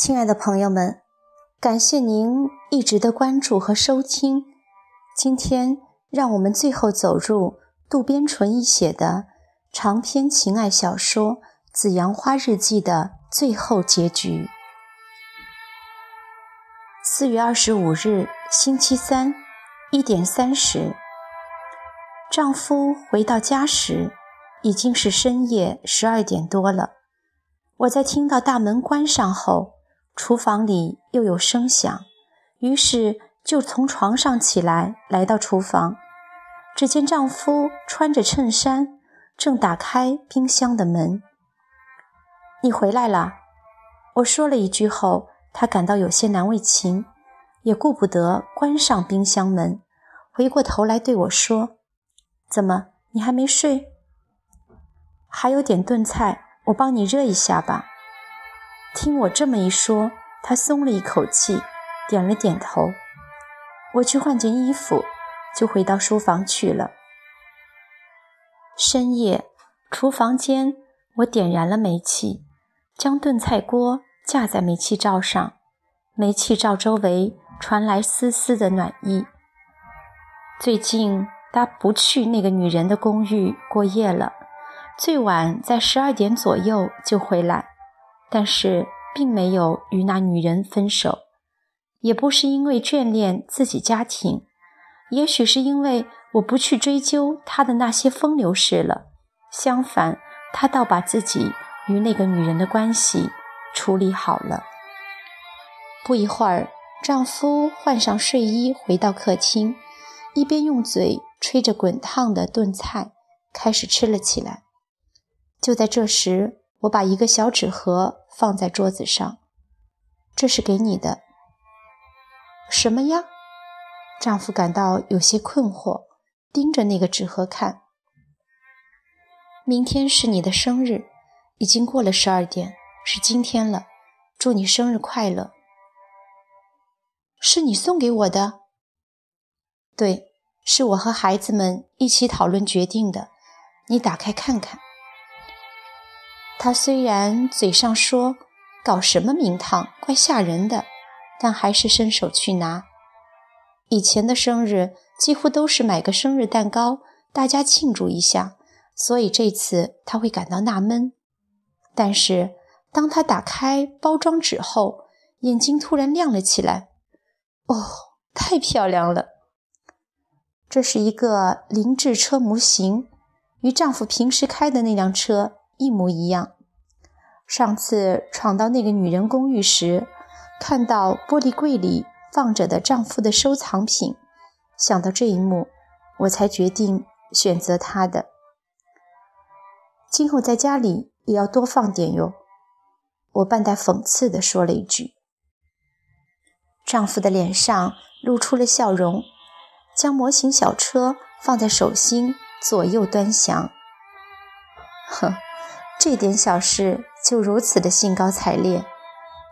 亲爱的朋友们，感谢您一直的关注和收听。今天，让我们最后走入渡边淳一写的长篇情爱小说《紫阳花日记》的最后结局。四月二十五日，星期三，一点三十，丈夫回到家时，已经是深夜十二点多了。我在听到大门关上后。厨房里又有声响，于是就从床上起来，来到厨房。只见丈夫穿着衬衫，正打开冰箱的门。你回来了，我说了一句后，他感到有些难为情，也顾不得关上冰箱门，回过头来对我说：“怎么，你还没睡？还有点炖菜，我帮你热一下吧。”听我这么一说，他松了一口气，点了点头。我去换件衣服，就回到书房去了。深夜，厨房间，我点燃了煤气，将炖菜锅架在煤气灶上，煤气灶周围传来丝丝的暖意。最近他不去那个女人的公寓过夜了，最晚在十二点左右就回来。但是并没有与那女人分手，也不是因为眷恋自己家庭，也许是因为我不去追究他的那些风流事了。相反，他倒把自己与那个女人的关系处理好了。不一会儿，丈夫换上睡衣回到客厅，一边用嘴吹着滚烫的炖菜，开始吃了起来。就在这时，我把一个小纸盒放在桌子上，这是给你的。什么呀？丈夫感到有些困惑，盯着那个纸盒看。明天是你的生日，已经过了十二点，是今天了。祝你生日快乐。是你送给我的？对，是我和孩子们一起讨论决定的。你打开看看。他虽然嘴上说“搞什么名堂，怪吓人的”，但还是伸手去拿。以前的生日几乎都是买个生日蛋糕，大家庆祝一下，所以这次他会感到纳闷。但是当他打开包装纸后，眼睛突然亮了起来。哦，太漂亮了！这是一个凌志车模型，与丈夫平时开的那辆车。一模一样。上次闯到那个女人公寓时，看到玻璃柜里放着的丈夫的收藏品，想到这一幕，我才决定选择他的。今后在家里也要多放点哟。我半带讽刺地说了一句。丈夫的脸上露出了笑容，将模型小车放在手心，左右端详。哼。这点小事就如此的兴高采烈，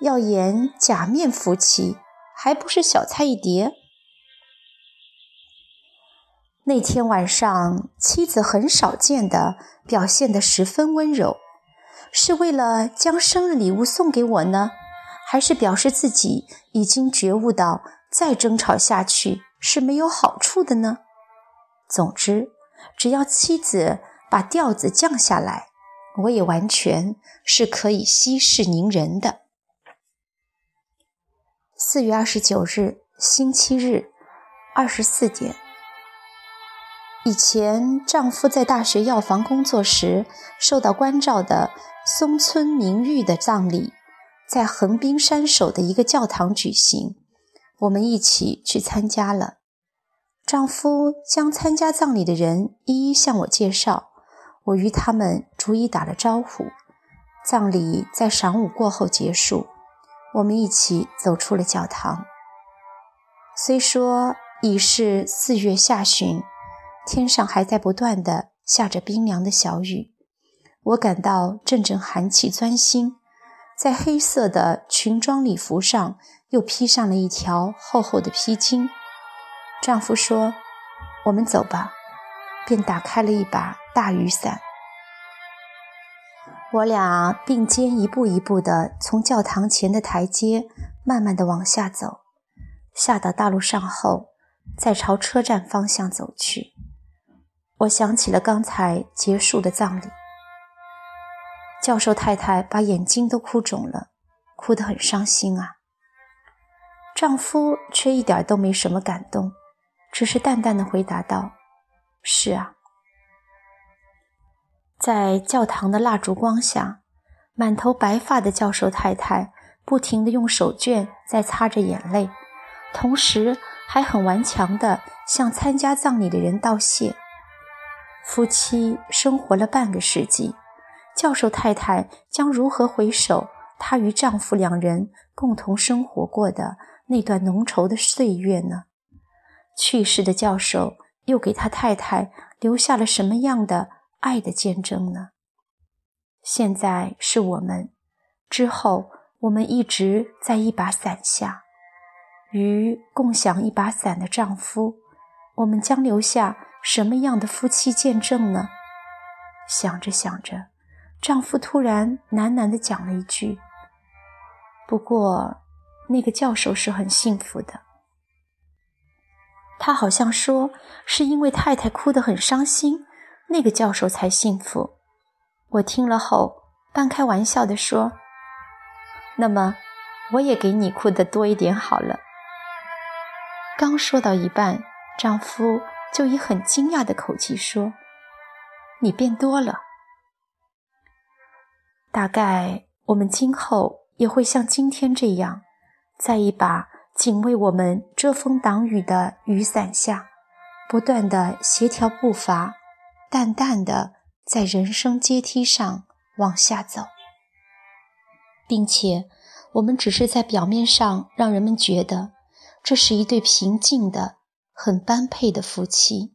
要演假面夫妻，还不是小菜一碟。那天晚上，妻子很少见的表现得十分温柔，是为了将生日礼物送给我呢，还是表示自己已经觉悟到再争吵下去是没有好处的呢？总之，只要妻子把调子降下来。我也完全是可以息事宁人的。四月二十九日，星期日，二十四点。以前丈夫在大学药房工作时受到关照的松村明玉的葬礼，在横滨山手的一个教堂举行，我们一起去参加了。丈夫将参加葬礼的人一一向我介绍。我与他们逐一打了招呼。葬礼在晌午过后结束，我们一起走出了教堂。虽说已是四月下旬，天上还在不断的下着冰凉的小雨，我感到阵阵寒气钻心，在黑色的裙装礼服上又披上了一条厚厚的披巾。丈夫说：“我们走吧。”便打开了一把大雨伞。我俩并肩一步一步地从教堂前的台阶慢慢地往下走，下到大路上后，再朝车站方向走去。我想起了刚才结束的葬礼，教授太太把眼睛都哭肿了，哭得很伤心啊。丈夫却一点都没什么感动，只是淡淡的回答道：“是啊。”在教堂的蜡烛光下，满头白发的教授太太不停地用手绢在擦着眼泪，同时还很顽强地向参加葬礼的人道谢。夫妻生活了半个世纪，教授太太将如何回首她与丈夫两人共同生活过的那段浓稠的岁月呢？去世的教授又给他太太留下了什么样的？爱的见证呢？现在是我们，之后我们一直在一把伞下，与共享一把伞的丈夫，我们将留下什么样的夫妻见证呢？想着想着，丈夫突然喃喃地讲了一句：“不过，那个教授是很幸福的。”他好像说是因为太太哭得很伤心。那个教授才幸福。我听了后，半开玩笑地说：“那么，我也给你哭的多一点好了。”刚说到一半，丈夫就以很惊讶的口气说：“你变多了。大概我们今后也会像今天这样，在一把仅为我们遮风挡雨的雨伞下，不断的协调步伐。”淡淡的在人生阶梯上往下走，并且我们只是在表面上让人们觉得这是一对平静的、很般配的夫妻。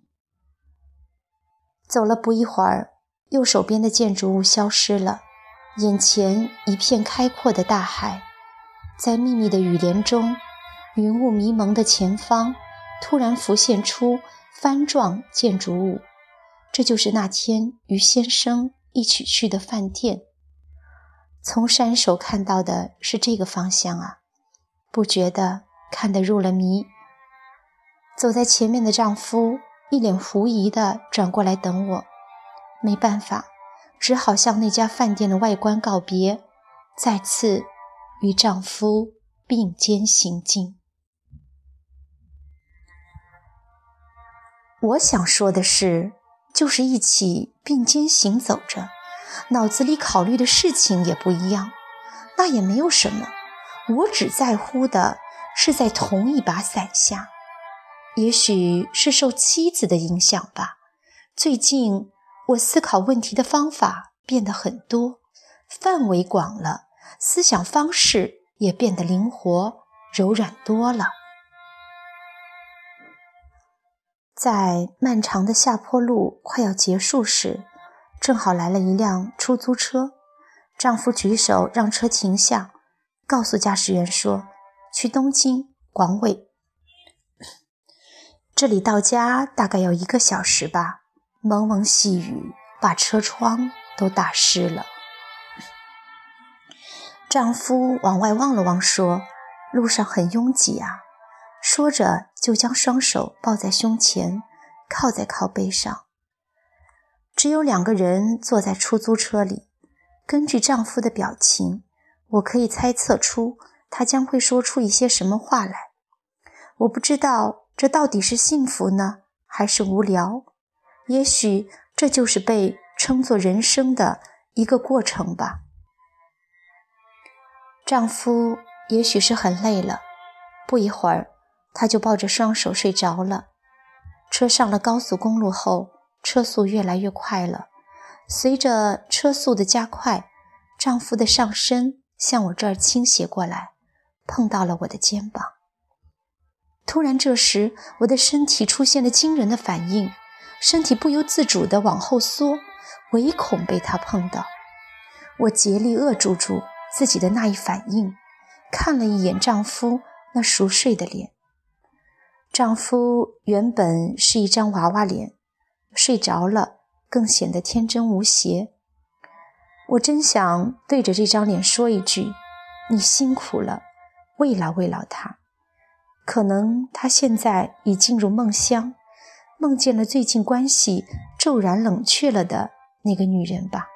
走了不一会儿，右手边的建筑物消失了，眼前一片开阔的大海，在密密的雨帘中，云雾迷蒙的前方突然浮现出帆状建筑物。这就是那天与先生一起去的饭店。从山首看到的是这个方向啊，不觉得看得入了迷。走在前面的丈夫一脸狐疑地转过来等我，没办法，只好向那家饭店的外观告别，再次与丈夫并肩行进。我想说的是。就是一起并肩行走着，脑子里考虑的事情也不一样，那也没有什么。我只在乎的是在同一把伞下。也许是受妻子的影响吧，最近我思考问题的方法变得很多，范围广了，思想方式也变得灵活柔软多了。在漫长的下坡路快要结束时，正好来了一辆出租车。丈夫举手让车停下，告诉驾驶员说：“去东京广尾，这里到家大概要一个小时吧。”蒙蒙细雨把车窗都打湿了。丈夫往外望了望，说：“路上很拥挤啊。”说着，就将双手抱在胸前，靠在靠背上。只有两个人坐在出租车里。根据丈夫的表情，我可以猜测出他将会说出一些什么话来。我不知道这到底是幸福呢，还是无聊。也许这就是被称作人生的一个过程吧。丈夫也许是很累了，不一会儿。他就抱着双手睡着了。车上了高速公路后，车速越来越快了。随着车速的加快，丈夫的上身向我这儿倾斜过来，碰到了我的肩膀。突然，这时我的身体出现了惊人的反应，身体不由自主地往后缩，唯恐被他碰到。我竭力扼住住自己的那一反应，看了一眼丈夫那熟睡的脸。丈夫原本是一张娃娃脸，睡着了更显得天真无邪。我真想对着这张脸说一句：“你辛苦了，慰劳慰劳他。”可能他现在已进入梦乡，梦见了最近关系骤然冷却了的那个女人吧。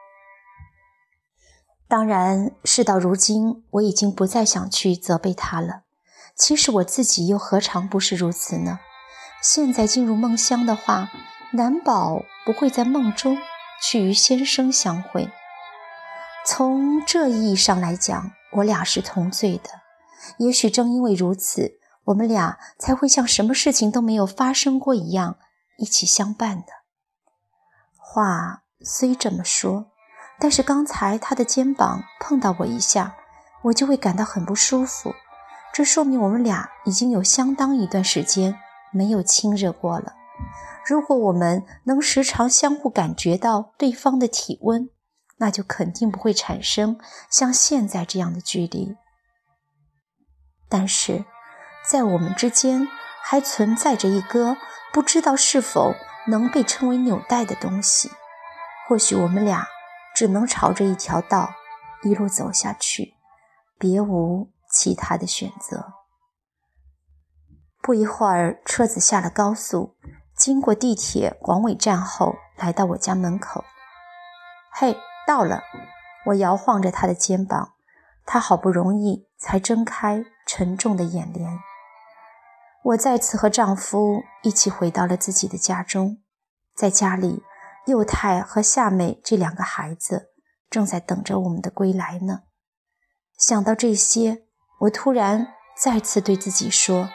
当然，事到如今，我已经不再想去责备他了。其实我自己又何尝不是如此呢？现在进入梦乡的话，难保不会在梦中去与先生相会。从这意义上来讲，我俩是同罪的。也许正因为如此，我们俩才会像什么事情都没有发生过一样，一起相伴的。话虽这么说，但是刚才他的肩膀碰到我一下，我就会感到很不舒服。这说明我们俩已经有相当一段时间没有亲热过了。如果我们能时常相互感觉到对方的体温，那就肯定不会产生像现在这样的距离。但是，在我们之间还存在着一个不知道是否能被称为纽带的东西。或许我们俩只能朝着一条道一路走下去，别无其他的选择。不一会儿，车子下了高速，经过地铁广尾站后，来到我家门口。嘿。到了，我摇晃着他的肩膀，他好不容易才睁开沉重的眼帘。我再次和丈夫一起回到了自己的家中，在家里，幼太和夏美这两个孩子正在等着我们的归来呢。想到这些，我突然再次对自己说：“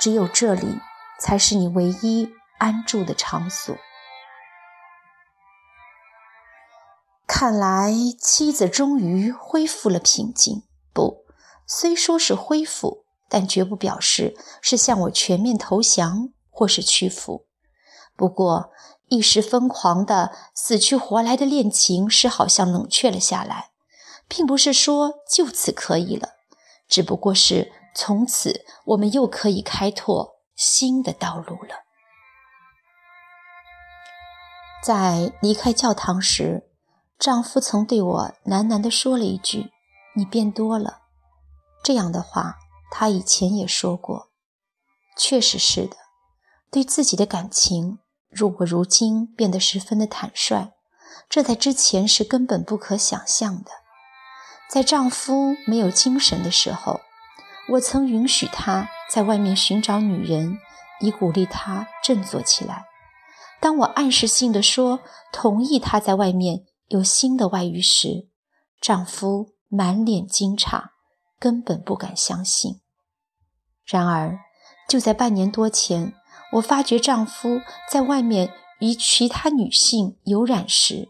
只有这里才是你唯一安住的场所。”看来妻子终于恢复了平静。不，虽说是恢复，但绝不表示是向我全面投降或是屈服。不过，一时疯狂的死去活来的恋情是好像冷却了下来，并不是说就此可以了，只不过是从此我们又可以开拓新的道路了。在离开教堂时。丈夫曾对我喃喃地说了一句：“你变多了。”这样的话，他以前也说过。确实是的，对自己的感情，如果如今变得十分的坦率，这在之前是根本不可想象的。在丈夫没有精神的时候，我曾允许他在外面寻找女人，以鼓励他振作起来。当我暗示性地说同意他在外面。有新的外遇时，丈夫满脸惊诧，根本不敢相信。然而，就在半年多前，我发觉丈夫在外面与其他女性有染时，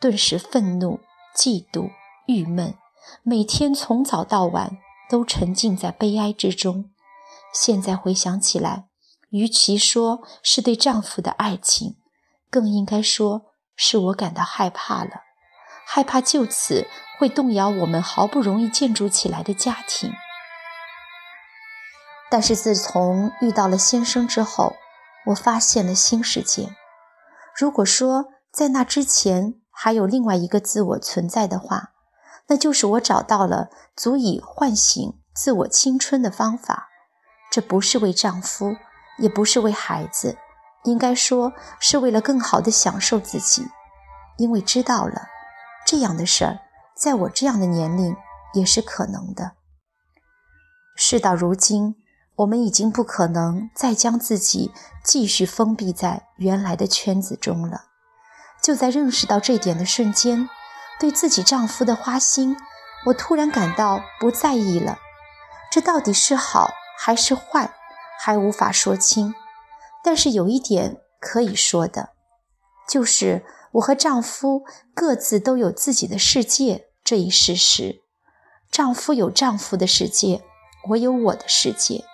顿时愤怒、嫉妒、郁闷，每天从早到晚都沉浸在悲哀之中。现在回想起来，与其说是对丈夫的爱情，更应该说。是我感到害怕了，害怕就此会动摇我们好不容易建筑起来的家庭。但是自从遇到了先生之后，我发现了新世界。如果说在那之前还有另外一个自我存在的话，那就是我找到了足以唤醒自我青春的方法。这不是为丈夫，也不是为孩子。应该说是为了更好的享受自己，因为知道了这样的事儿，在我这样的年龄也是可能的。事到如今，我们已经不可能再将自己继续封闭在原来的圈子中了。就在认识到这点的瞬间，对自己丈夫的花心，我突然感到不在意了。这到底是好还是坏，还无法说清。但是有一点可以说的，就是我和丈夫各自都有自己的世界这一事实。丈夫有丈夫的世界，我有我的世界。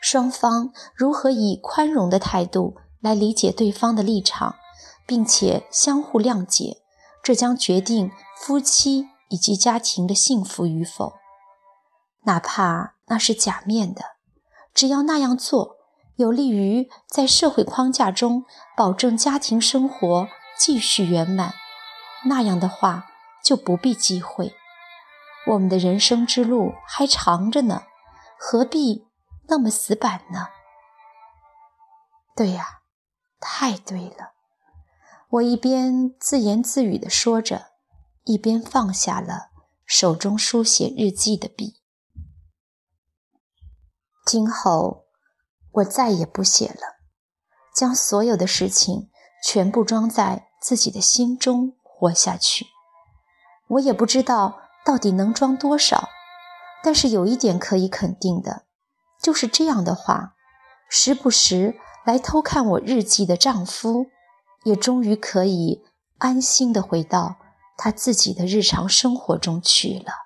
双方如何以宽容的态度来理解对方的立场，并且相互谅解，这将决定夫妻以及家庭的幸福与否。哪怕那是假面的，只要那样做。有利于在社会框架中保证家庭生活继续圆满，那样的话就不必忌讳。我们的人生之路还长着呢，何必那么死板呢？对呀，太对了。我一边自言自语地说着，一边放下了手中书写日记的笔。今后我再也不写了，将所有的事情全部装在自己的心中活下去。我也不知道到底能装多少，但是有一点可以肯定的，就是这样的话，时不时来偷看我日记的丈夫。也终于可以安心地回到他自己的日常生活中去了。